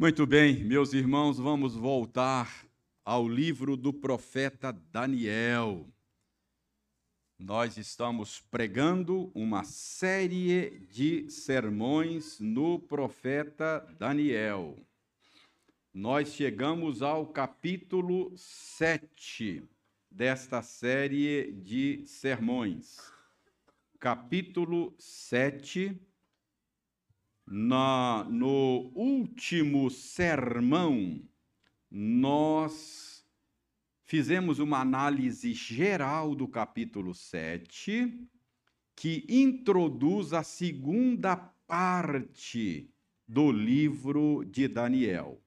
Muito bem, meus irmãos, vamos voltar ao livro do profeta Daniel. Nós estamos pregando uma série de sermões no profeta Daniel. Nós chegamos ao capítulo 7 desta série de sermões. Capítulo 7 na, no último sermão, nós fizemos uma análise geral do capítulo 7, que introduz a segunda parte do livro de Daniel.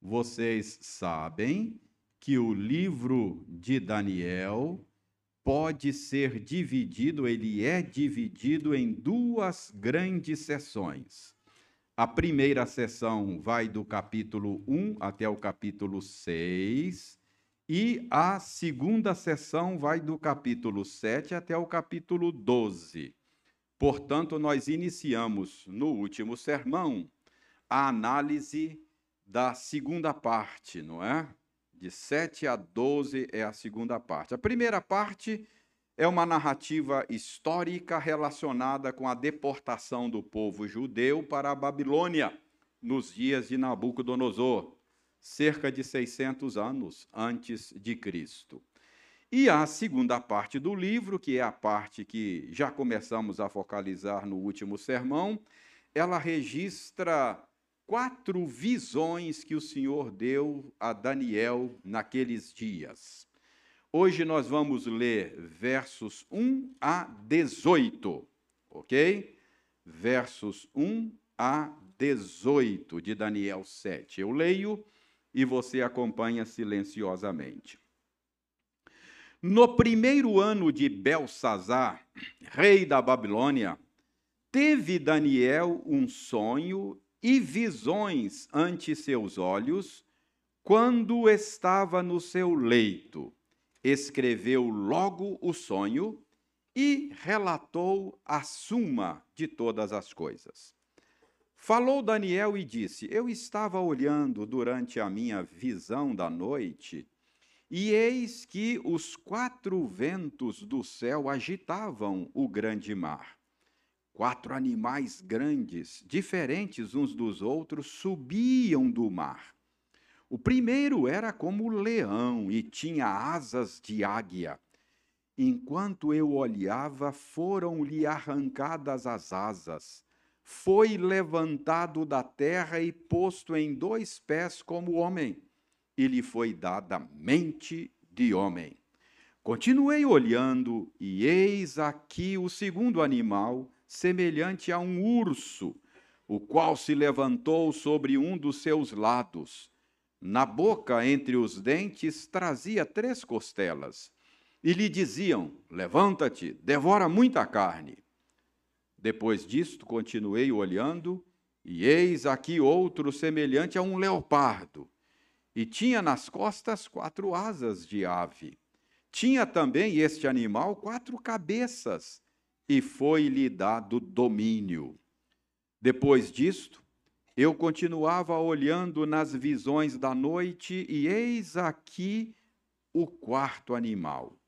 Vocês sabem que o livro de Daniel pode ser dividido, ele é dividido em duas grandes sessões. A primeira sessão vai do capítulo 1 até o capítulo 6, e a segunda sessão vai do capítulo 7 até o capítulo 12. Portanto, nós iniciamos no último sermão a análise da segunda parte, não é? De 7 a 12 é a segunda parte. A primeira parte é uma narrativa histórica relacionada com a deportação do povo judeu para a Babilônia nos dias de Nabucodonosor, cerca de 600 anos antes de Cristo. E a segunda parte do livro, que é a parte que já começamos a focalizar no último sermão, ela registra quatro visões que o Senhor deu a Daniel naqueles dias. Hoje nós vamos ler versos 1 a 18, ok? Versos 1 a 18 de Daniel 7. Eu leio e você acompanha silenciosamente. No primeiro ano de Belsazar, rei da Babilônia, teve Daniel um sonho e visões ante seus olhos quando estava no seu leito escreveu logo o sonho e relatou a suma de todas as coisas. Falou Daniel e disse: Eu estava olhando durante a minha visão da noite, e eis que os quatro ventos do céu agitavam o grande mar. Quatro animais grandes, diferentes uns dos outros, subiam do mar o primeiro era como leão e tinha asas de águia. Enquanto eu olhava, foram-lhe arrancadas as asas. Foi levantado da terra e posto em dois pés como homem, e lhe foi dada mente de homem. Continuei olhando, e eis aqui o segundo animal, semelhante a um urso, o qual se levantou sobre um dos seus lados na boca, entre os dentes, trazia três costelas. E lhe diziam: Levanta-te, devora muita carne. Depois disto, continuei olhando, e eis aqui outro semelhante a um leopardo. E tinha nas costas quatro asas de ave. Tinha também este animal quatro cabeças, e foi-lhe dado domínio. Depois disto, eu continuava olhando nas visões da noite e eis aqui o quarto animal.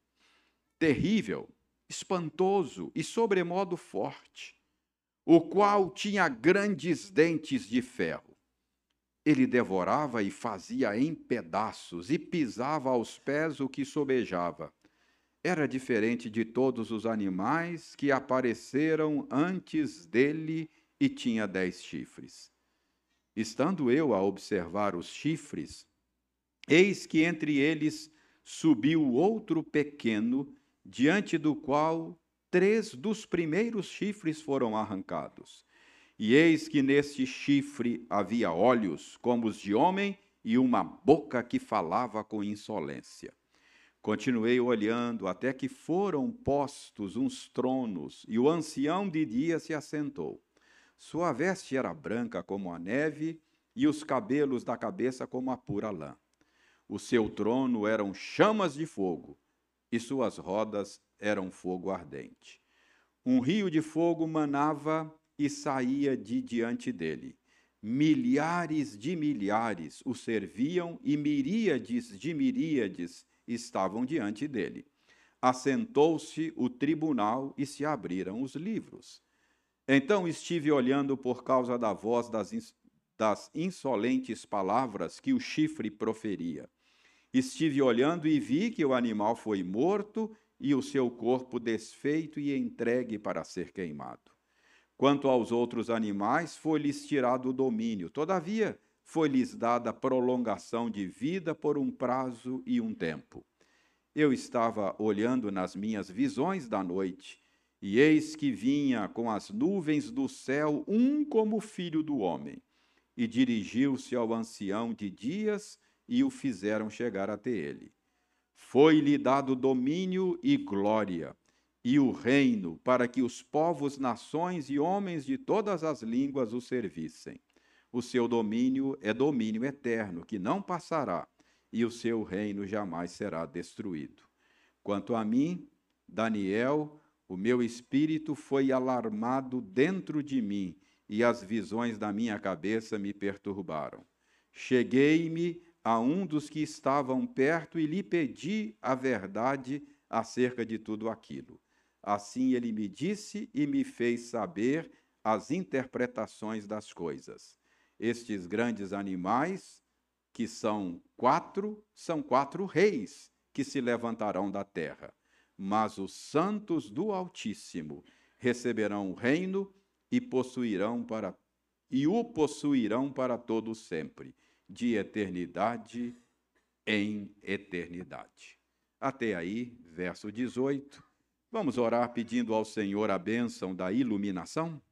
Terrível, espantoso e sobremodo forte, o qual tinha grandes dentes de ferro. Ele devorava e fazia em pedaços e pisava aos pés o que sobejava. Era diferente de todos os animais que apareceram antes dele e tinha dez chifres. Estando eu a observar os chifres, eis que entre eles subiu outro pequeno, diante do qual três dos primeiros chifres foram arrancados. E eis que neste chifre havia olhos como os de homem e uma boca que falava com insolência. Continuei olhando até que foram postos uns tronos, e o ancião de dia se assentou. Sua veste era branca como a neve e os cabelos da cabeça como a pura lã. O seu trono eram chamas de fogo e suas rodas eram fogo ardente. Um rio de fogo manava e saía de diante dele. milhares de milhares o serviam e miríades de miríades estavam diante dele. Assentou-se o tribunal e se abriram os livros. Então estive olhando por causa da voz das, das insolentes palavras que o chifre proferia. Estive olhando e vi que o animal foi morto e o seu corpo desfeito e entregue para ser queimado. Quanto aos outros animais, foi-lhes tirado o domínio. Todavia, foi-lhes dada prolongação de vida por um prazo e um tempo. Eu estava olhando nas minhas visões da noite, e eis que vinha com as nuvens do céu um como filho do homem, e dirigiu-se ao ancião de dias e o fizeram chegar até ele. Foi-lhe dado domínio e glória e o reino, para que os povos, nações e homens de todas as línguas o servissem. O seu domínio é domínio eterno, que não passará, e o seu reino jamais será destruído. Quanto a mim, Daniel, o meu espírito foi alarmado dentro de mim, e as visões da minha cabeça me perturbaram. Cheguei-me a um dos que estavam perto e lhe pedi a verdade acerca de tudo aquilo. Assim ele me disse e me fez saber as interpretações das coisas. Estes grandes animais, que são quatro, são quatro reis que se levantarão da terra. Mas os santos do Altíssimo receberão o reino e possuirão para e o possuirão para todo sempre, de eternidade em eternidade. Até aí, verso 18 Vamos orar pedindo ao Senhor a bênção da iluminação?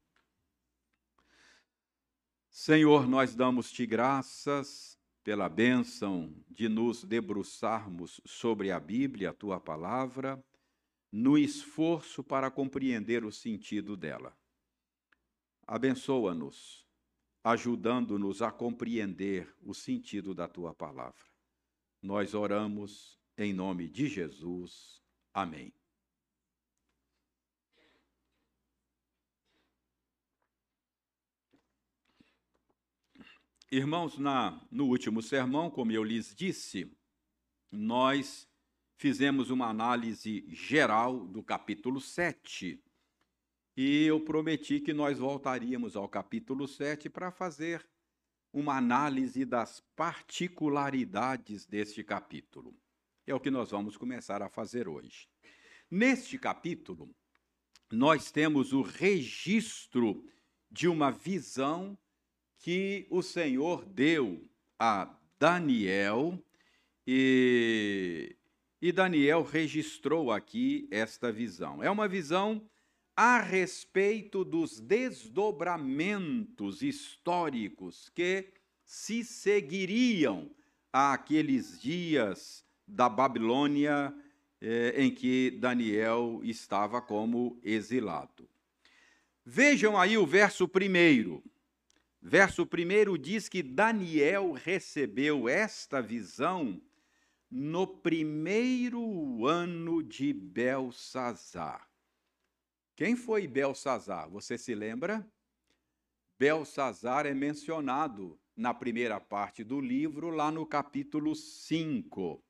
Senhor, nós damos-te graças pela bênção de nos debruçarmos sobre a Bíblia, a tua palavra, no esforço para compreender o sentido dela. Abençoa-nos, ajudando-nos a compreender o sentido da tua palavra. Nós oramos em nome de Jesus. Amém. Irmãos, na, no último sermão, como eu lhes disse, nós fizemos uma análise geral do capítulo 7. E eu prometi que nós voltaríamos ao capítulo 7 para fazer uma análise das particularidades deste capítulo. É o que nós vamos começar a fazer hoje. Neste capítulo, nós temos o registro de uma visão que o Senhor deu a Daniel e, e Daniel registrou aqui esta visão. É uma visão a respeito dos desdobramentos históricos que se seguiriam àqueles dias da Babilônia eh, em que Daniel estava como exilado. Vejam aí o verso primeiro. Verso 1 diz que Daniel recebeu esta visão no primeiro ano de Belsazar. Quem foi Belsazar? Você se lembra? Belsazar é mencionado na primeira parte do livro, lá no capítulo 5.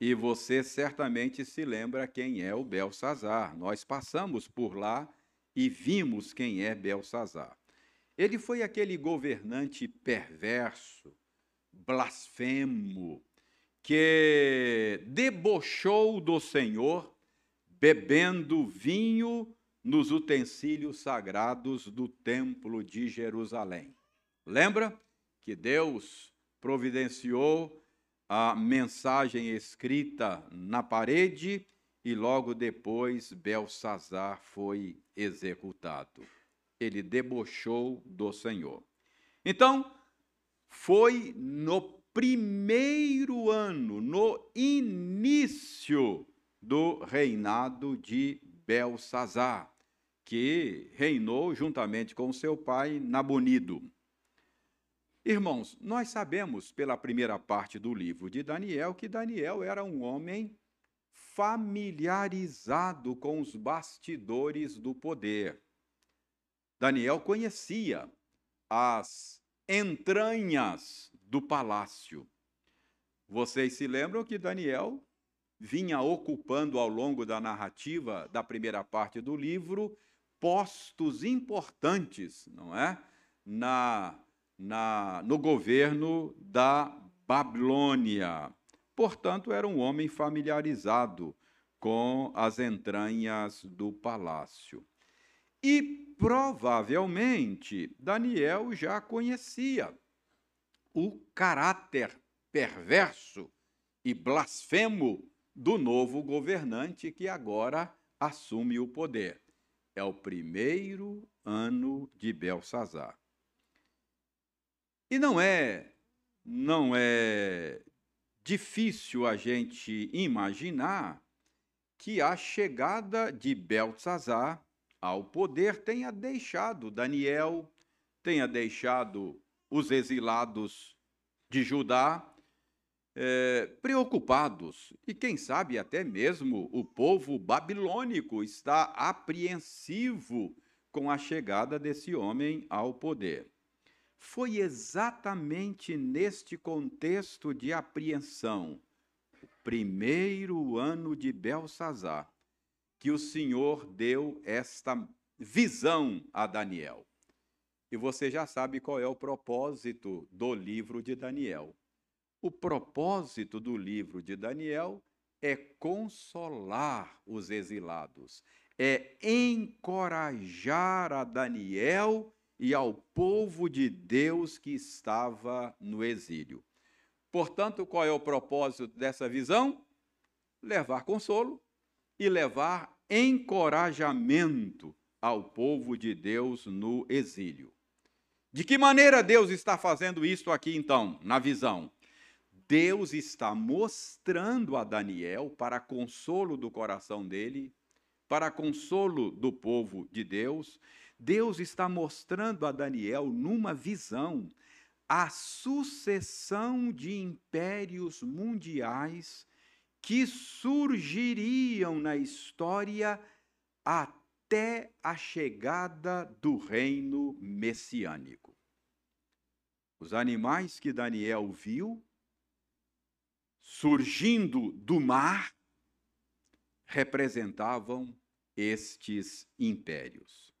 E você certamente se lembra quem é o Belsazar. Nós passamos por lá e vimos quem é Belsazar. Ele foi aquele governante perverso, blasfemo, que debochou do Senhor, bebendo vinho nos utensílios sagrados do Templo de Jerusalém. Lembra que Deus providenciou a mensagem escrita na parede e logo depois Belsazar foi executado ele debochou do Senhor. Então, foi no primeiro ano, no início do reinado de Belsazar, que reinou juntamente com seu pai Nabonido. Irmãos, nós sabemos pela primeira parte do livro de Daniel que Daniel era um homem familiarizado com os bastidores do poder. Daniel conhecia as entranhas do palácio. Vocês se lembram que Daniel vinha ocupando ao longo da narrativa da primeira parte do livro postos importantes, não é? Na, na, no governo da Babilônia. Portanto, era um homem familiarizado com as entranhas do palácio. E provavelmente Daniel já conhecia o caráter perverso e blasfemo do novo governante que agora assume o poder. É o primeiro ano de Belsazar. E não é não é difícil a gente imaginar que a chegada de Belsazar ao poder tenha deixado Daniel, tenha deixado os exilados de Judá é, preocupados. E quem sabe até mesmo o povo babilônico está apreensivo com a chegada desse homem ao poder. Foi exatamente neste contexto de apreensão, primeiro ano de Belsazar, que o Senhor deu esta visão a Daniel. E você já sabe qual é o propósito do livro de Daniel. O propósito do livro de Daniel é consolar os exilados, é encorajar a Daniel e ao povo de Deus que estava no exílio. Portanto, qual é o propósito dessa visão? Levar consolo, e levar encorajamento ao povo de Deus no exílio. De que maneira Deus está fazendo isso aqui então, na visão? Deus está mostrando a Daniel, para consolo do coração dele, para consolo do povo de Deus, Deus está mostrando a Daniel numa visão a sucessão de impérios mundiais que surgiriam na história até a chegada do reino messiânico. Os animais que Daniel viu surgindo do mar representavam estes impérios.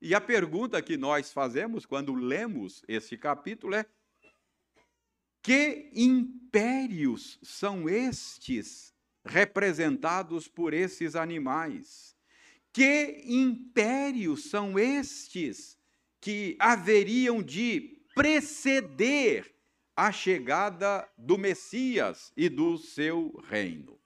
E a pergunta que nós fazemos quando lemos este capítulo é: que impérios são estes representados por esses animais? Que impérios são estes que haveriam de preceder a chegada do Messias e do seu reino?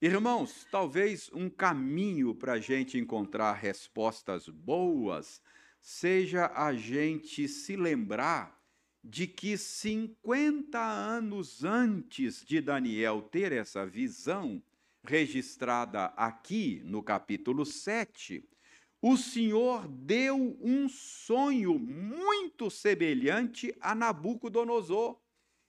Irmãos, talvez um caminho para a gente encontrar respostas boas seja a gente se lembrar de que 50 anos antes de Daniel ter essa visão, registrada aqui no capítulo 7, o Senhor deu um sonho muito semelhante a Nabucodonosor.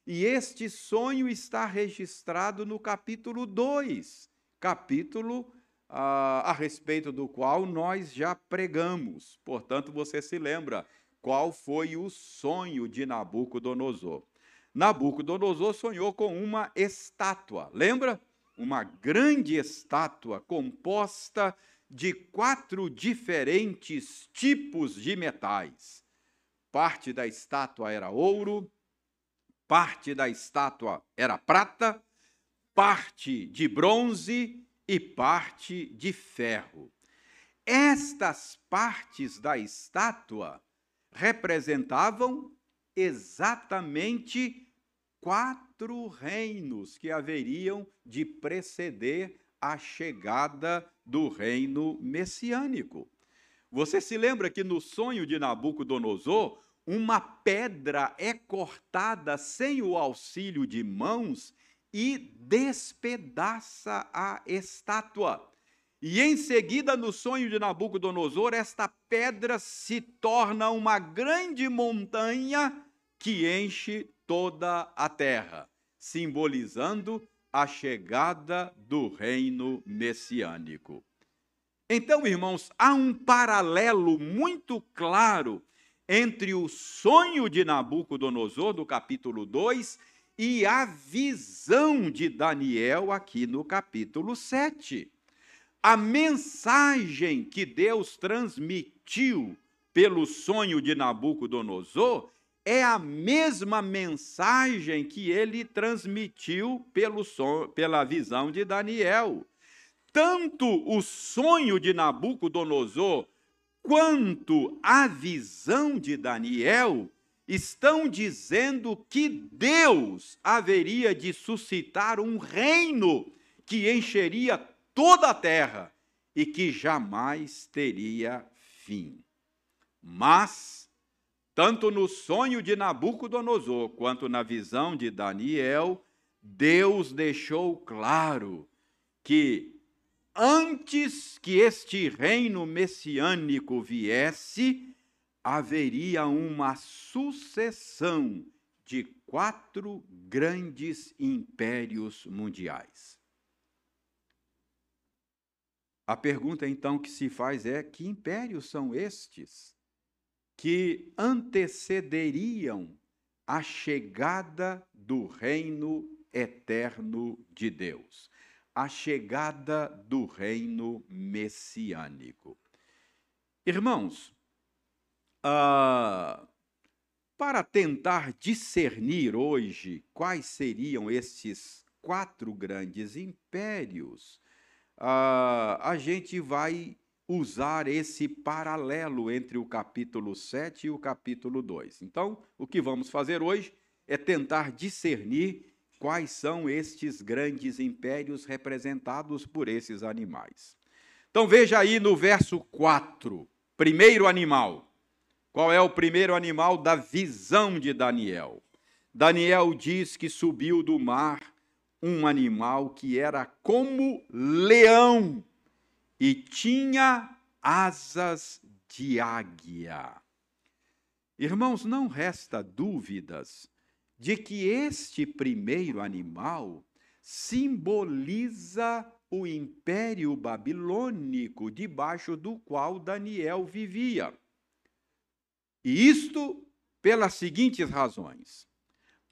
E este sonho está registrado no capítulo 2, capítulo ah, a respeito do qual nós já pregamos. Portanto, você se lembra qual foi o sonho de Nabucodonosor. Nabucodonosor sonhou com uma estátua, lembra? Uma grande estátua composta de quatro diferentes tipos de metais. Parte da estátua era ouro, parte da estátua era prata, parte de bronze e parte de ferro. Estas partes da estátua representavam exatamente quatro reinos que haveriam de preceder a chegada do reino messiânico. Você se lembra que no sonho de Nabucodonosor, uma pedra é cortada sem o auxílio de mãos e despedaça a estátua. E em seguida, no sonho de Nabucodonosor, esta pedra se torna uma grande montanha que enche toda a terra, simbolizando a chegada do reino messiânico. Então, irmãos, há um paralelo muito claro entre o sonho de Nabucodonosor, do capítulo 2, e a visão de Daniel, aqui no capítulo 7. A mensagem que Deus transmitiu pelo sonho de Nabucodonosor é a mesma mensagem que ele transmitiu pelo son, pela visão de Daniel. Tanto o sonho de Nabucodonosor quanto a visão de Daniel estão dizendo que Deus haveria de suscitar um reino que encheria toda a terra e que jamais teria fim. Mas, tanto no sonho de Nabucodonosor quanto na visão de Daniel, Deus deixou claro que antes que este reino messiânico viesse, haveria uma sucessão de quatro grandes impérios mundiais. A pergunta então que se faz é: que impérios são estes que antecederiam a chegada do reino eterno de Deus, a chegada do reino messiânico? Irmãos, ah, para tentar discernir hoje quais seriam estes quatro grandes impérios, ah, a gente vai usar esse paralelo entre o capítulo 7 e o capítulo 2. Então, o que vamos fazer hoje é tentar discernir quais são estes grandes impérios representados por esses animais. Então, veja aí no verso 4, primeiro animal. Qual é o primeiro animal da visão de Daniel? Daniel diz que subiu do mar um animal que era como leão e tinha asas de águia. Irmãos, não resta dúvidas de que este primeiro animal simboliza o império babilônico debaixo do qual Daniel vivia. E isto pelas seguintes razões.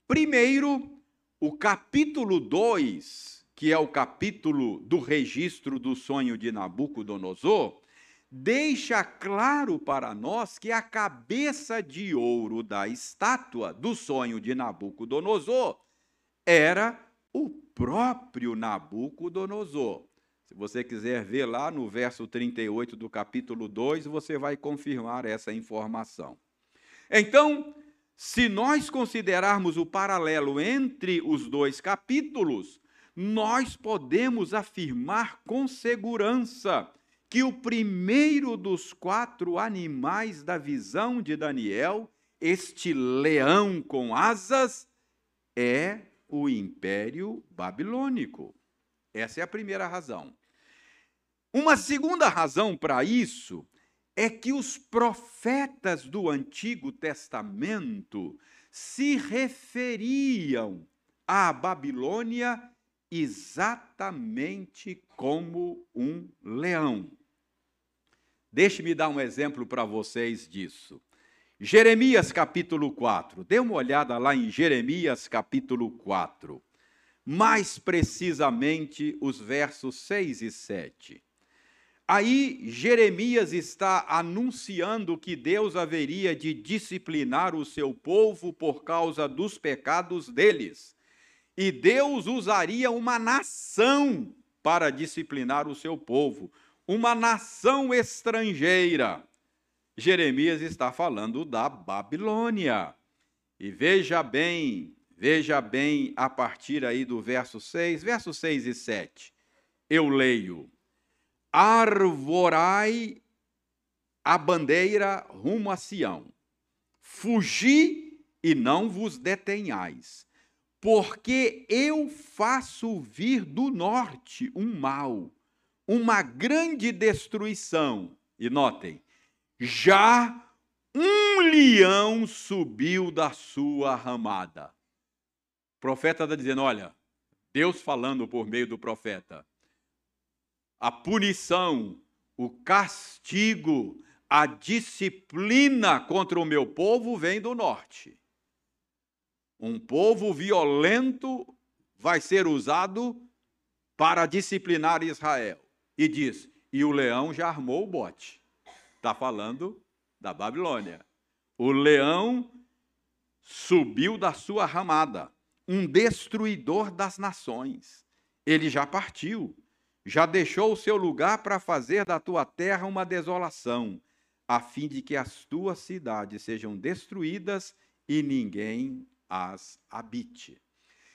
Primeiro, o capítulo 2, que é o capítulo do registro do sonho de Nabucodonosor, deixa claro para nós que a cabeça de ouro da estátua do sonho de Nabucodonosor era o próprio Nabucodonosor. Se você quiser ver lá no verso 38 do capítulo 2, você vai confirmar essa informação. Então, se nós considerarmos o paralelo entre os dois capítulos, nós podemos afirmar com segurança que o primeiro dos quatro animais da visão de Daniel, este leão com asas, é o Império Babilônico. Essa é a primeira razão. Uma segunda razão para isso é que os profetas do Antigo Testamento se referiam à Babilônia exatamente como um leão. Deixe-me dar um exemplo para vocês disso. Jeremias capítulo 4. Dê uma olhada lá em Jeremias capítulo 4. Mais precisamente os versos 6 e 7. Aí Jeremias está anunciando que Deus haveria de disciplinar o seu povo por causa dos pecados deles. E Deus usaria uma nação para disciplinar o seu povo, uma nação estrangeira. Jeremias está falando da Babilônia. E veja bem, veja bem a partir aí do verso 6, verso 6 e 7. Eu leio: arvorai a bandeira rumo a Sião. Fugi e não vos detenhais, porque eu faço vir do norte um mal, uma grande destruição. E notem, já um leão subiu da sua ramada. O profeta está dizendo: olha, Deus falando por meio do profeta a punição, o castigo, a disciplina contra o meu povo vem do norte. Um povo violento vai ser usado para disciplinar Israel. E diz: e o leão já armou o bote. Está falando da Babilônia. O leão subiu da sua ramada, um destruidor das nações. Ele já partiu, já deixou o seu lugar para fazer da tua terra uma desolação, a fim de que as tuas cidades sejam destruídas e ninguém as habite.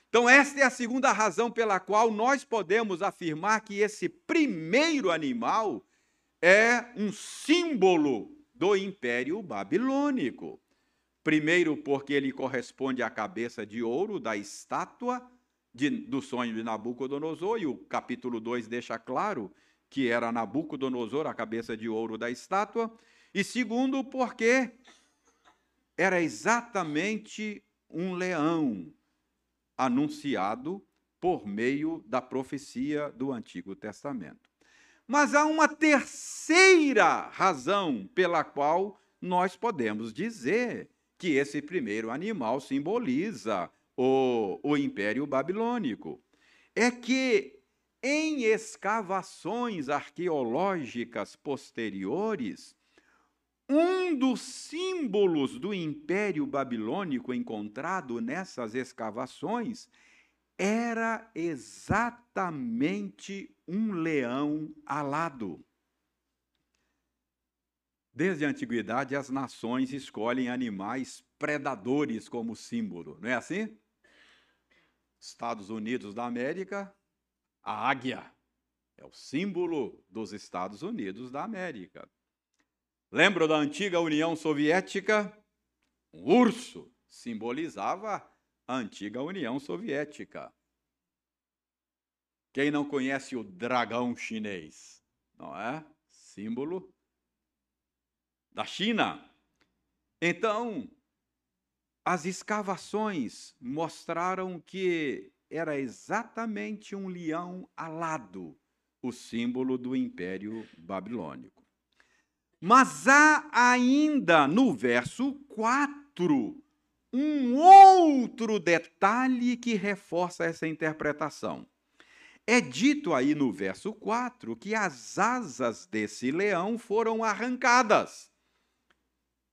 Então, esta é a segunda razão pela qual nós podemos afirmar que esse primeiro animal é um símbolo do Império Babilônico. Primeiro, porque ele corresponde à cabeça de ouro da estátua de, do sonho de Nabucodonosor, e o capítulo 2 deixa claro que era Nabucodonosor a cabeça de ouro da estátua. E segundo, porque era exatamente um leão anunciado por meio da profecia do Antigo Testamento. Mas há uma terceira razão pela qual nós podemos dizer que esse primeiro animal simboliza o, o Império Babilônico. É que em escavações arqueológicas posteriores, um dos símbolos do Império Babilônico encontrado nessas escavações era exatamente um leão alado. Desde a antiguidade, as nações escolhem animais predadores como símbolo, não é assim? Estados Unidos da América, a águia é o símbolo dos Estados Unidos da América. Lembra da antiga União Soviética? Um urso simbolizava a antiga União Soviética. Quem não conhece o dragão chinês? Não é? Símbolo da China. Então, as escavações mostraram que era exatamente um leão alado, o símbolo do Império Babilônico. Mas há ainda no verso 4 um outro detalhe que reforça essa interpretação. É dito aí no verso 4 que as asas desse leão foram arrancadas.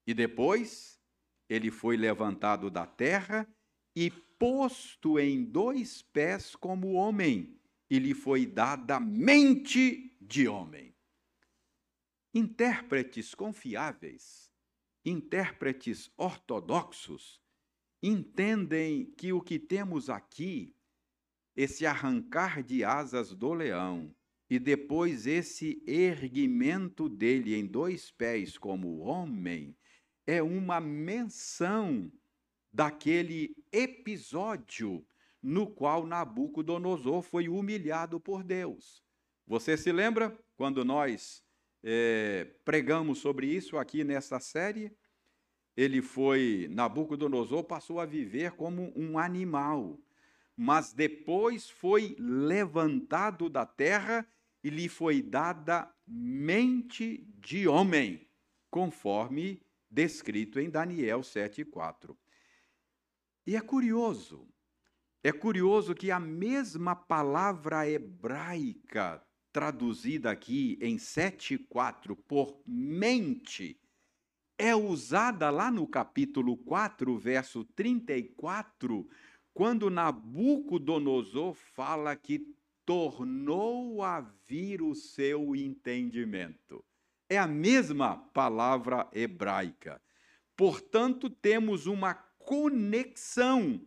E depois ele foi levantado da terra e posto em dois pés como homem, e lhe foi dada mente de homem. Intérpretes confiáveis, intérpretes ortodoxos, entendem que o que temos aqui, esse arrancar de asas do leão e depois esse erguimento dele em dois pés como homem, é uma menção daquele episódio no qual Nabucodonosor foi humilhado por Deus. Você se lembra quando nós é, pregamos sobre isso aqui nessa série. Ele foi, Nabucodonosor passou a viver como um animal, mas depois foi levantado da terra e lhe foi dada mente de homem, conforme descrito em Daniel 7,4. E é curioso, é curioso que a mesma palavra hebraica traduzida aqui em 7,4 por mente, é usada lá no capítulo 4, verso 34, quando Nabucodonosor fala que tornou a vir o seu entendimento. É a mesma palavra hebraica. Portanto, temos uma conexão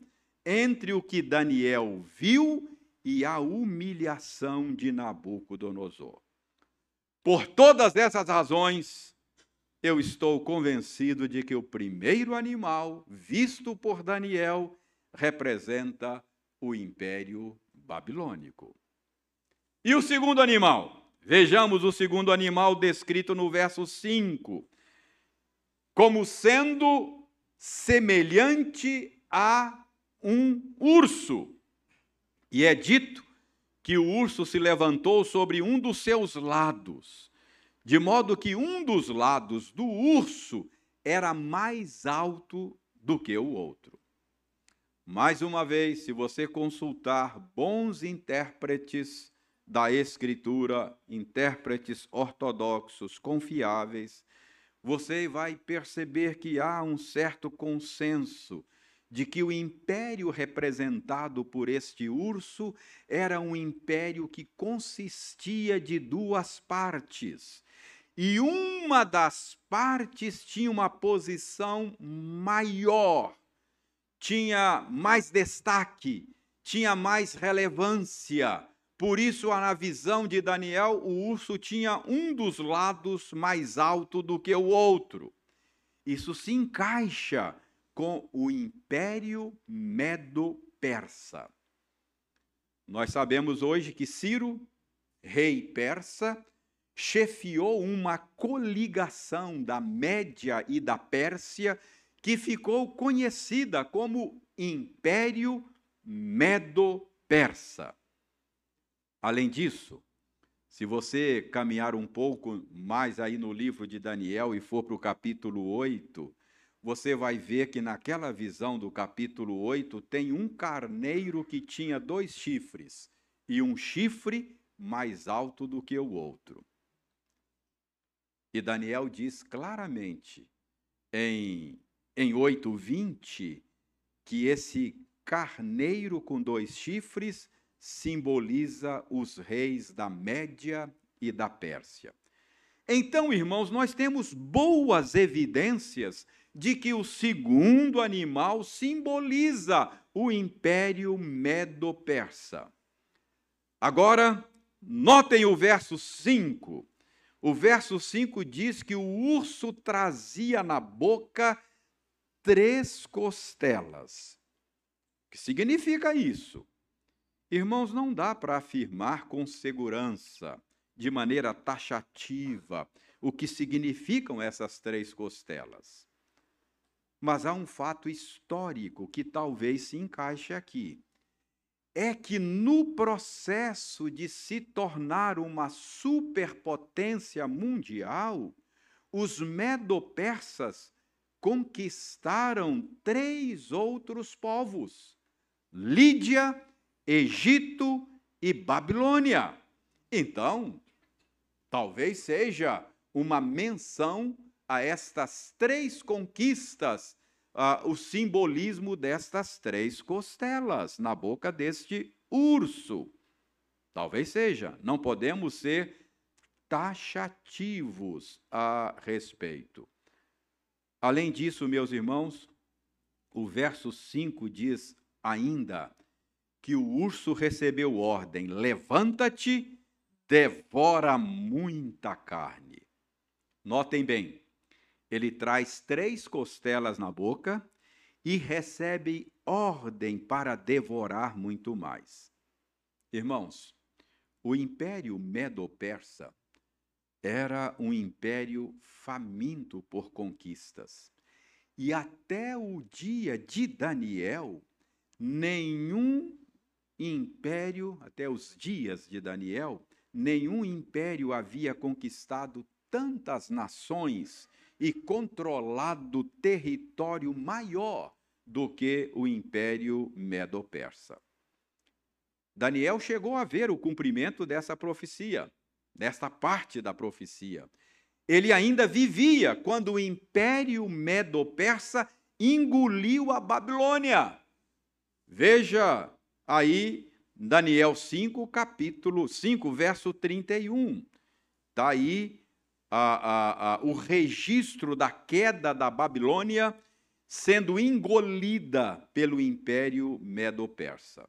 entre o que Daniel viu e a humilhação de Nabucodonosor. Por todas essas razões, eu estou convencido de que o primeiro animal visto por Daniel representa o império babilônico. E o segundo animal? Vejamos o segundo animal descrito no verso 5, como sendo semelhante a um urso. E é dito que o urso se levantou sobre um dos seus lados, de modo que um dos lados do urso era mais alto do que o outro. Mais uma vez, se você consultar bons intérpretes da Escritura, intérpretes ortodoxos confiáveis, você vai perceber que há um certo consenso de que o império representado por este urso era um império que consistia de duas partes. E uma das partes tinha uma posição maior, tinha mais destaque, tinha mais relevância. Por isso, na visão de Daniel, o urso tinha um dos lados mais alto do que o outro. Isso se encaixa com o Império Medo-Persa. Nós sabemos hoje que Ciro, rei persa, chefiou uma coligação da Média e da Pérsia que ficou conhecida como Império Medo-Persa. Além disso, se você caminhar um pouco mais aí no livro de Daniel e for para o capítulo 8, você vai ver que naquela visão do capítulo 8 tem um carneiro que tinha dois chifres e um chifre mais alto do que o outro. E Daniel diz claramente em, em 8,20 que esse carneiro com dois chifres simboliza os reis da Média e da Pérsia. Então, irmãos, nós temos boas evidências de que o segundo animal simboliza o Império Medo-Persa. Agora, notem o verso 5. O verso 5 diz que o urso trazia na boca três costelas. O que significa isso? Irmãos, não dá para afirmar com segurança, de maneira taxativa, o que significam essas três costelas. Mas há um fato histórico que talvez se encaixe aqui. É que no processo de se tornar uma superpotência mundial, os medo-persas conquistaram três outros povos: Lídia, Egito e Babilônia. Então, talvez seja uma menção a estas três conquistas uh, o simbolismo destas três costelas na boca deste urso. Talvez seja, não podemos ser taxativos a respeito. Além disso, meus irmãos, o verso 5 diz ainda que o urso recebeu ordem: levanta-te, devora muita carne. Notem bem, ele traz três costelas na boca e recebe ordem para devorar muito mais. Irmãos, o império medo-persa era um império faminto por conquistas. E até o dia de Daniel, nenhum império, até os dias de Daniel, nenhum império havia conquistado tantas nações e controlado território maior do que o Império Medo-Persa. Daniel chegou a ver o cumprimento dessa profecia, desta parte da profecia. Ele ainda vivia quando o Império Medo-Persa engoliu a Babilônia. Veja aí Daniel 5, capítulo 5, verso 31. Está aí a, a, a, o registro da queda da Babilônia sendo engolida pelo Império Medo-Persa.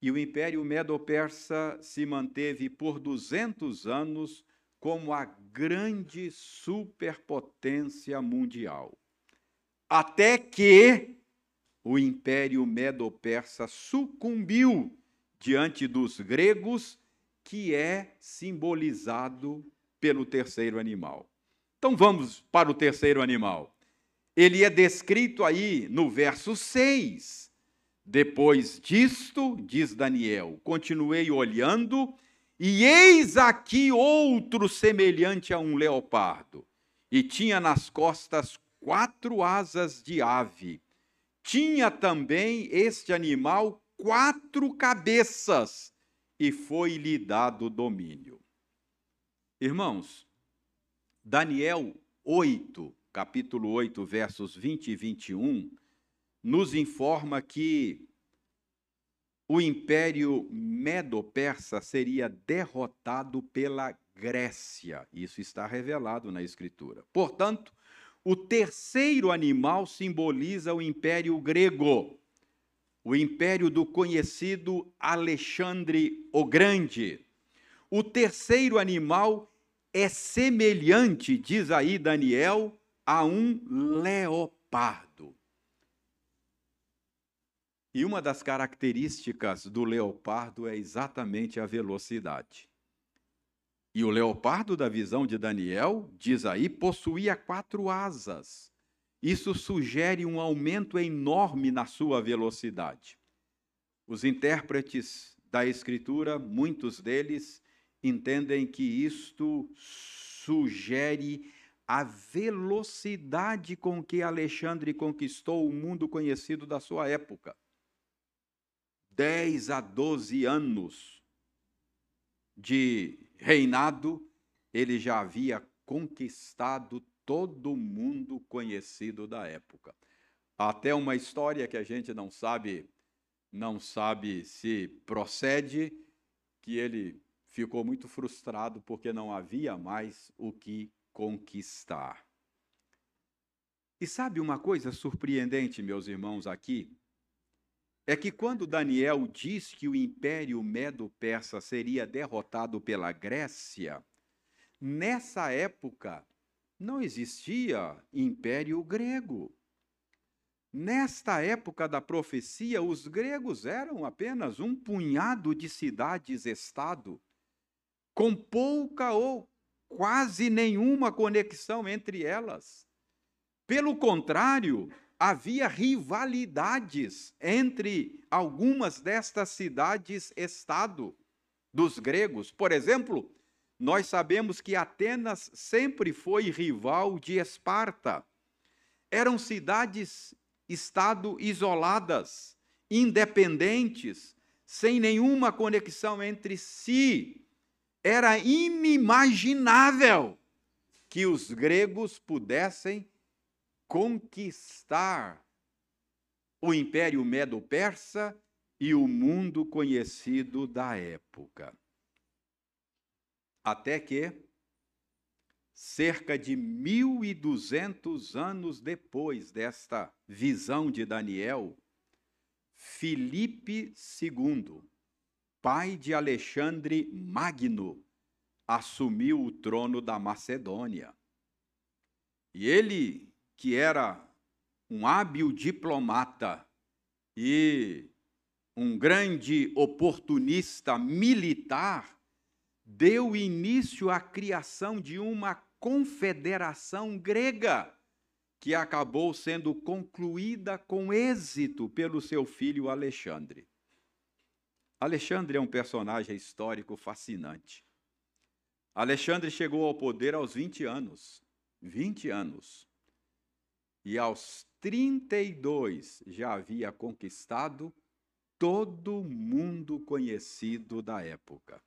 E o Império Medo-Persa se manteve por 200 anos como a grande superpotência mundial. Até que o Império Medo-Persa sucumbiu diante dos gregos, que é simbolizado pelo terceiro animal. Então vamos para o terceiro animal. Ele é descrito aí no verso 6. Depois disto, diz Daniel, continuei olhando, E eis aqui outro semelhante a um leopardo, e tinha nas costas quatro asas de ave. Tinha também este animal quatro cabeças, e foi-lhe dado domínio. Irmãos, Daniel 8, capítulo 8, versos 20 e 21, nos informa que o império medo-persa seria derrotado pela Grécia. Isso está revelado na Escritura. Portanto, o terceiro animal simboliza o império grego, o império do conhecido Alexandre o Grande. O terceiro animal é semelhante, diz aí Daniel, a um leopardo. E uma das características do leopardo é exatamente a velocidade. E o leopardo da visão de Daniel, diz aí, possuía quatro asas. Isso sugere um aumento enorme na sua velocidade. Os intérpretes da Escritura, muitos deles, entendem que isto sugere a velocidade com que Alexandre conquistou o mundo conhecido da sua época. 10 a 12 anos de reinado, ele já havia conquistado todo o mundo conhecido da época. Até uma história que a gente não sabe, não sabe se procede, que ele ficou muito frustrado porque não havia mais o que conquistar. E sabe uma coisa surpreendente, meus irmãos, aqui? É que quando Daniel diz que o império medo-persa seria derrotado pela Grécia, nessa época não existia império grego. Nesta época da profecia, os gregos eram apenas um punhado de cidades-estado com pouca ou quase nenhuma conexão entre elas. Pelo contrário, havia rivalidades entre algumas destas cidades-estado dos gregos. Por exemplo, nós sabemos que Atenas sempre foi rival de Esparta. Eram cidades-estado isoladas, independentes, sem nenhuma conexão entre si era inimaginável que os gregos pudessem conquistar o Império Medo-Persa e o mundo conhecido da época. Até que, cerca de 1.200 anos depois desta visão de Daniel, Filipe II, pai de Alexandre Magno, assumiu o trono da Macedônia. E ele, que era um hábil diplomata e um grande oportunista militar, deu início à criação de uma confederação grega, que acabou sendo concluída com êxito pelo seu filho Alexandre. Alexandre é um personagem histórico fascinante. Alexandre chegou ao poder aos 20 anos. 20 anos. E aos 32 já havia conquistado todo o mundo conhecido da época.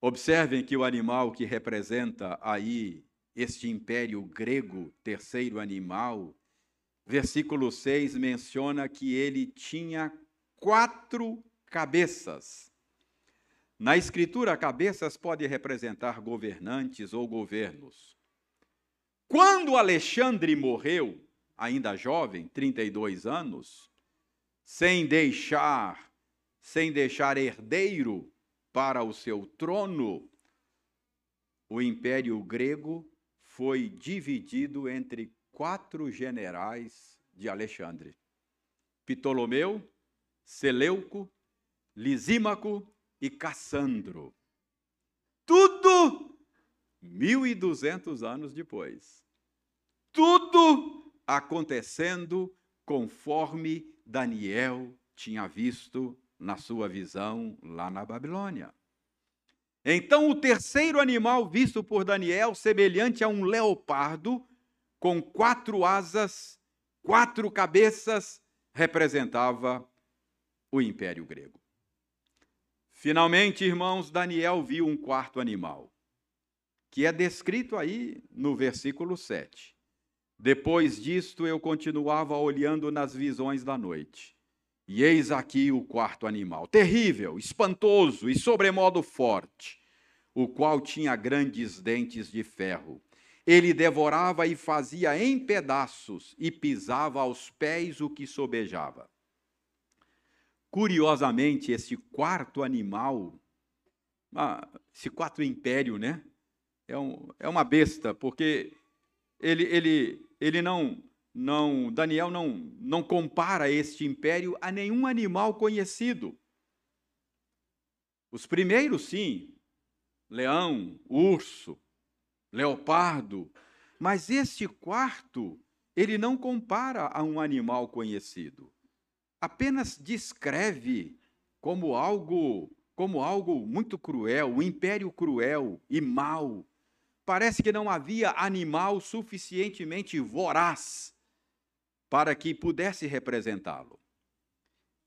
Observem que o animal que representa aí este império grego, terceiro animal, versículo 6 menciona que ele tinha quatro cabeças. Na escritura, cabeças pode representar governantes ou governos. Quando Alexandre morreu, ainda jovem, 32 anos, sem deixar sem deixar herdeiro para o seu trono, o império grego foi dividido entre quatro generais de Alexandre: Ptolomeu, Seleuco, Lisímaco e Cassandro. Tudo 1200 anos depois. Tudo acontecendo conforme Daniel tinha visto na sua visão lá na Babilônia. Então, o terceiro animal visto por Daniel, semelhante a um leopardo, com quatro asas, quatro cabeças, representava o Império Grego. Finalmente, irmãos, Daniel viu um quarto animal, que é descrito aí no versículo 7. Depois disto, eu continuava olhando nas visões da noite. E eis aqui o quarto animal, terrível, espantoso e sobremodo forte, o qual tinha grandes dentes de ferro. Ele devorava e fazia em pedaços e pisava aos pés o que sobejava. Curiosamente, esse quarto animal, ah, esse quarto império, né? É, um, é uma besta, porque ele, ele, ele não, não, Daniel não, não compara este império a nenhum animal conhecido. Os primeiros, sim, leão, urso, leopardo, mas este quarto, ele não compara a um animal conhecido. Apenas descreve como algo, como algo muito cruel, um império cruel e mau, Parece que não havia animal suficientemente voraz para que pudesse representá-lo.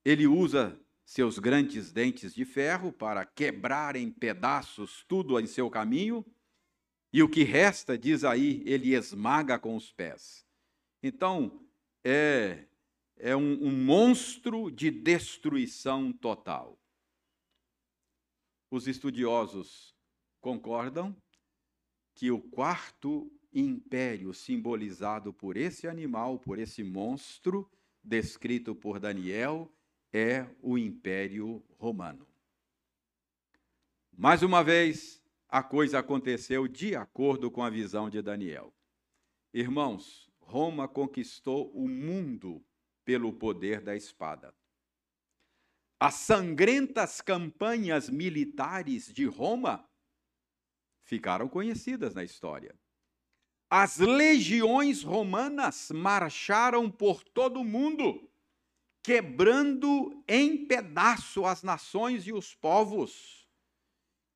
Ele usa seus grandes dentes de ferro para quebrar em pedaços tudo em seu caminho, e o que resta, diz aí, ele esmaga com os pés. Então, é, é um, um monstro de destruição total. Os estudiosos concordam que o quarto império simbolizado por esse animal, por esse monstro descrito por Daniel, é o Império Romano. Mais uma vez, a coisa aconteceu de acordo com a visão de Daniel. Irmãos, Roma conquistou o mundo pelo poder da espada. As sangrentas campanhas militares de Roma ficaram conhecidas na história. As legiões romanas marcharam por todo o mundo, quebrando em pedaço as nações e os povos,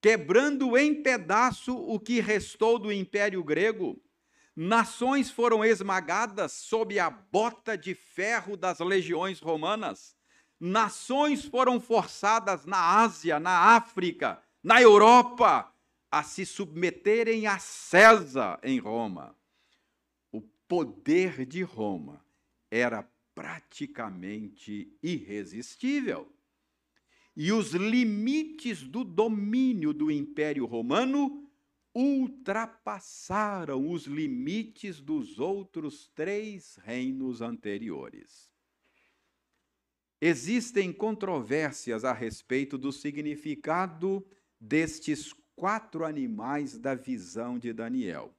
quebrando em pedaço o que restou do Império Grego. Nações foram esmagadas sob a bota de ferro das legiões romanas. Nações foram forçadas na Ásia, na África, na Europa, a se submeterem a César em Roma. O poder de Roma era praticamente irresistível. E os limites do domínio do Império Romano ultrapassaram os limites dos outros três reinos anteriores. Existem controvérsias a respeito do significado destes quatro animais da visão de Daniel.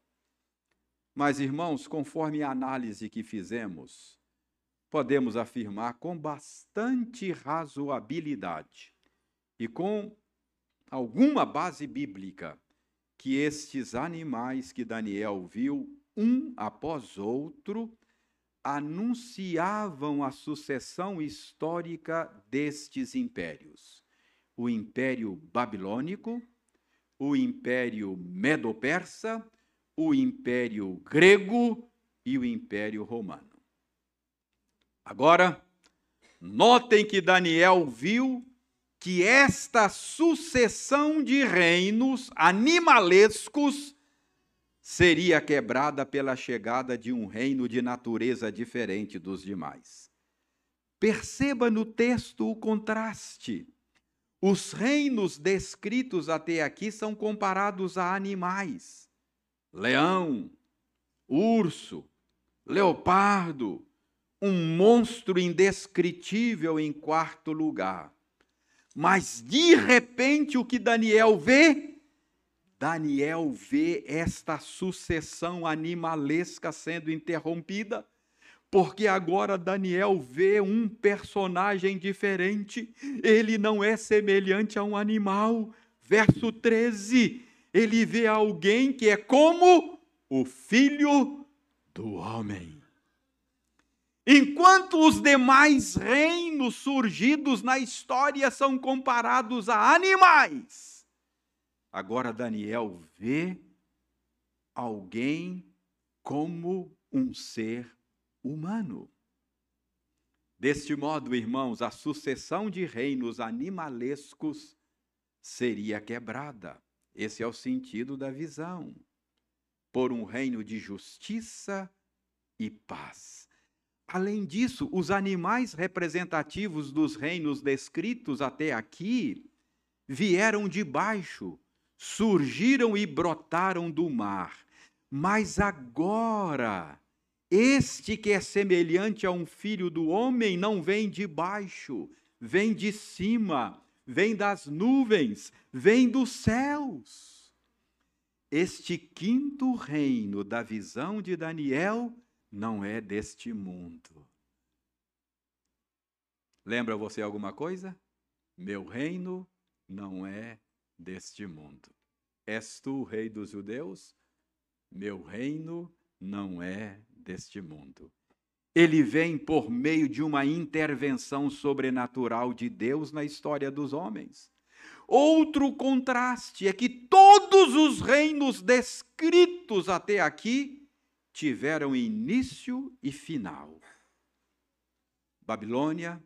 Mas, irmãos, conforme a análise que fizemos, podemos afirmar com bastante razoabilidade e com alguma base bíblica que estes animais que Daniel viu, um após outro, anunciavam a sucessão histórica destes impérios: o Império Babilônico, o Império Medo-Persa, o Império Grego e o Império Romano. Agora, notem que Daniel viu que esta sucessão de reinos animalescos seria quebrada pela chegada de um reino de natureza diferente dos demais. Perceba no texto o contraste. Os reinos descritos até aqui são comparados a animais: leão, urso, leopardo, um monstro indescritível em quarto lugar. Mas de repente o que Daniel vê? Daniel vê esta sucessão animalesca sendo interrompida porque agora Daniel vê um personagem diferente, ele não é semelhante a um animal. Verso 13, ele vê alguém que é como o filho do homem. Enquanto os demais reinos surgidos na história são comparados a animais, agora Daniel vê alguém como um ser humano. Deste modo, irmãos, a sucessão de reinos animalescos seria quebrada. Esse é o sentido da visão. Por um reino de justiça e paz. Além disso, os animais representativos dos reinos descritos até aqui vieram de baixo, surgiram e brotaram do mar. Mas agora, este que é semelhante a um filho do homem não vem de baixo, vem de cima, vem das nuvens, vem dos céus. Este quinto reino da visão de Daniel não é deste mundo. Lembra você alguma coisa? Meu reino não é deste mundo. És tu o rei dos judeus? Meu reino não é deste mundo. Ele vem por meio de uma intervenção sobrenatural de Deus na história dos homens. Outro contraste é que todos os reinos descritos até aqui tiveram início e final. Babilônia,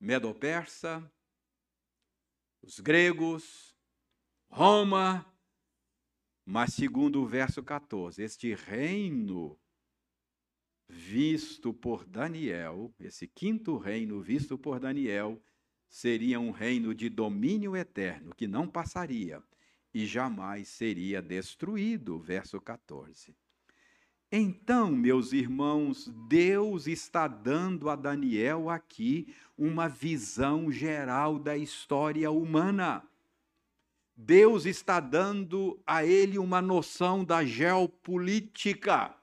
Medo-Persa, os gregos, Roma, mas segundo o verso 14, este reino visto por Daniel, esse quinto reino visto por Daniel, seria um reino de domínio eterno que não passaria e jamais seria destruído. Verso 14. Então, meus irmãos, Deus está dando a Daniel aqui uma visão geral da história humana. Deus está dando a ele uma noção da geopolítica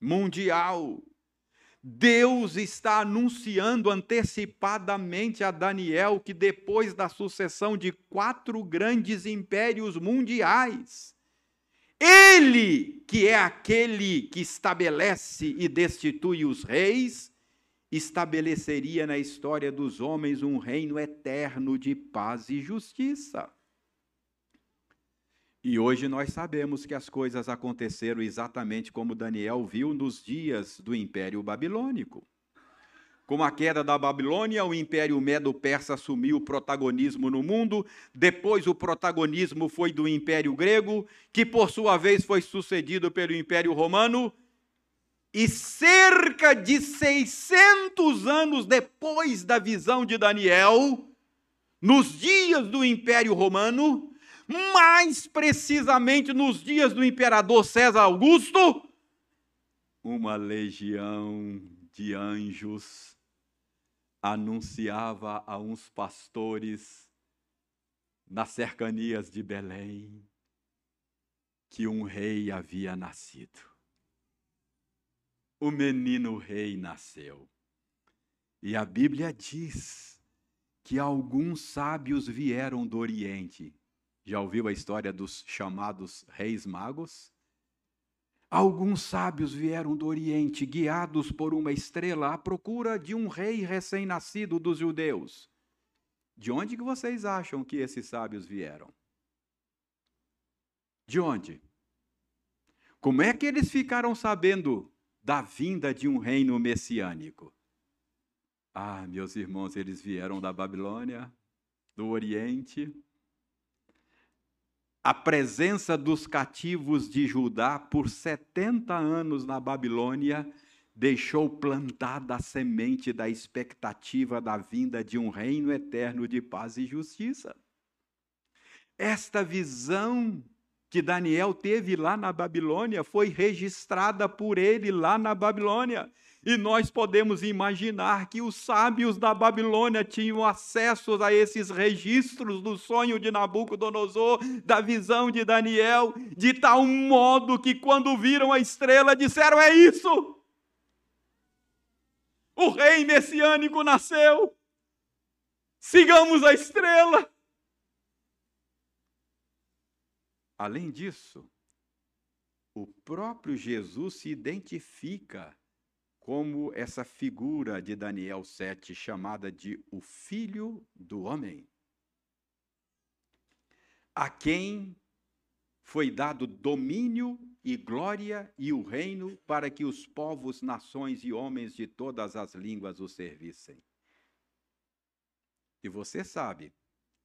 mundial. Deus está anunciando antecipadamente a Daniel que depois da sucessão de quatro grandes impérios mundiais, ele, que é aquele que estabelece e destitui os reis, estabeleceria na história dos homens um reino eterno de paz e justiça. E hoje nós sabemos que as coisas aconteceram exatamente como Daniel viu nos dias do Império Babilônico. Com a queda da Babilônia, o Império Medo-Persa assumiu o protagonismo no mundo, depois o protagonismo foi do Império Grego, que por sua vez foi sucedido pelo Império Romano, e cerca de 600 anos depois da visão de Daniel, nos dias do Império Romano, mais precisamente nos dias do imperador César Augusto, uma legião de anjos anunciava a uns pastores nas cercanias de Belém que um rei havia nascido. O menino rei nasceu. E a Bíblia diz que alguns sábios vieram do Oriente já ouviu a história dos chamados reis magos? Alguns sábios vieram do Oriente, guiados por uma estrela, à procura de um rei recém-nascido dos judeus. De onde que vocês acham que esses sábios vieram? De onde? Como é que eles ficaram sabendo da vinda de um reino messiânico? Ah, meus irmãos, eles vieram da Babilônia, do Oriente, a presença dos cativos de Judá por 70 anos na Babilônia deixou plantada a semente da expectativa da vinda de um reino eterno de paz e justiça. Esta visão que Daniel teve lá na Babilônia foi registrada por ele lá na Babilônia. E nós podemos imaginar que os sábios da Babilônia tinham acesso a esses registros do sonho de Nabucodonosor, da visão de Daniel, de tal modo que quando viram a estrela disseram: É isso! O rei messiânico nasceu. Sigamos a estrela. Além disso, o próprio Jesus se identifica como essa figura de Daniel 7, chamada de o Filho do Homem, a quem foi dado domínio e glória e o reino para que os povos, nações e homens de todas as línguas o servissem. E você sabe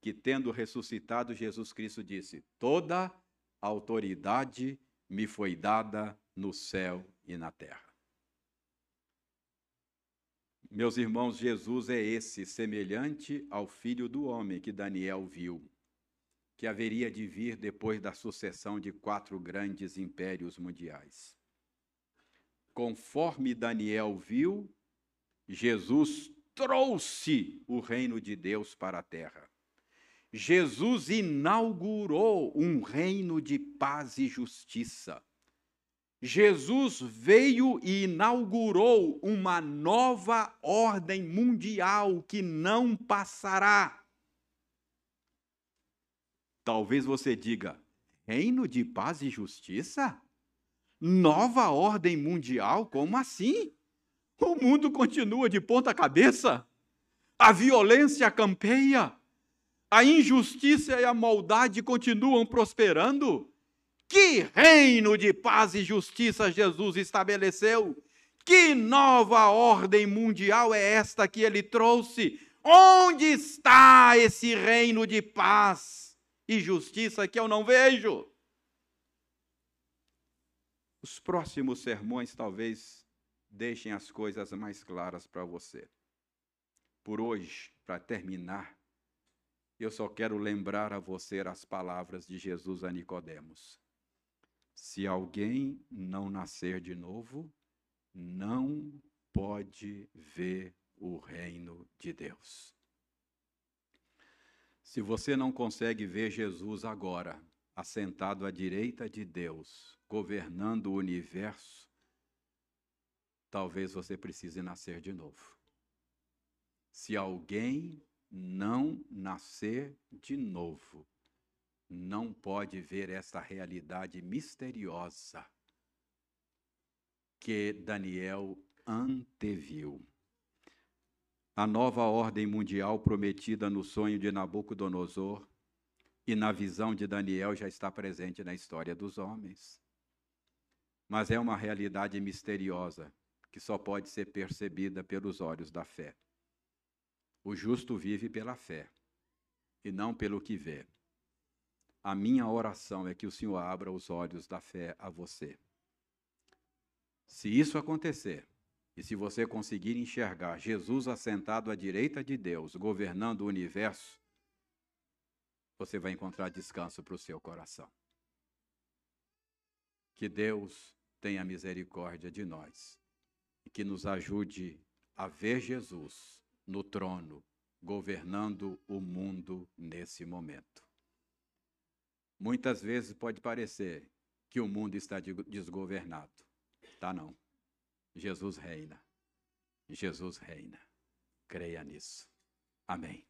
que, tendo ressuscitado, Jesus Cristo disse: Toda autoridade me foi dada no céu e na terra. Meus irmãos, Jesus é esse, semelhante ao filho do homem que Daniel viu, que haveria de vir depois da sucessão de quatro grandes impérios mundiais. Conforme Daniel viu, Jesus trouxe o reino de Deus para a terra. Jesus inaugurou um reino de paz e justiça. Jesus veio e inaugurou uma nova ordem mundial que não passará. Talvez você diga: reino de paz e justiça? Nova ordem mundial? Como assim? O mundo continua de ponta cabeça. A violência campeia. A injustiça e a maldade continuam prosperando. Que reino de paz e justiça Jesus estabeleceu? Que nova ordem mundial é esta que ele trouxe? Onde está esse reino de paz e justiça que eu não vejo? Os próximos sermões talvez deixem as coisas mais claras para você. Por hoje, para terminar, eu só quero lembrar a você as palavras de Jesus a Nicodemos. Se alguém não nascer de novo, não pode ver o reino de Deus. Se você não consegue ver Jesus agora, assentado à direita de Deus, governando o universo, talvez você precise nascer de novo. Se alguém não nascer de novo, não pode ver esta realidade misteriosa que Daniel anteviu. A nova ordem mundial prometida no sonho de Nabucodonosor e na visão de Daniel já está presente na história dos homens. Mas é uma realidade misteriosa que só pode ser percebida pelos olhos da fé. O justo vive pela fé e não pelo que vê. A minha oração é que o Senhor abra os olhos da fé a você. Se isso acontecer, e se você conseguir enxergar Jesus assentado à direita de Deus, governando o universo, você vai encontrar descanso para o seu coração. Que Deus tenha misericórdia de nós e que nos ajude a ver Jesus no trono, governando o mundo nesse momento. Muitas vezes pode parecer que o mundo está desgovernado. Tá não. Jesus reina. Jesus reina. Creia nisso. Amém.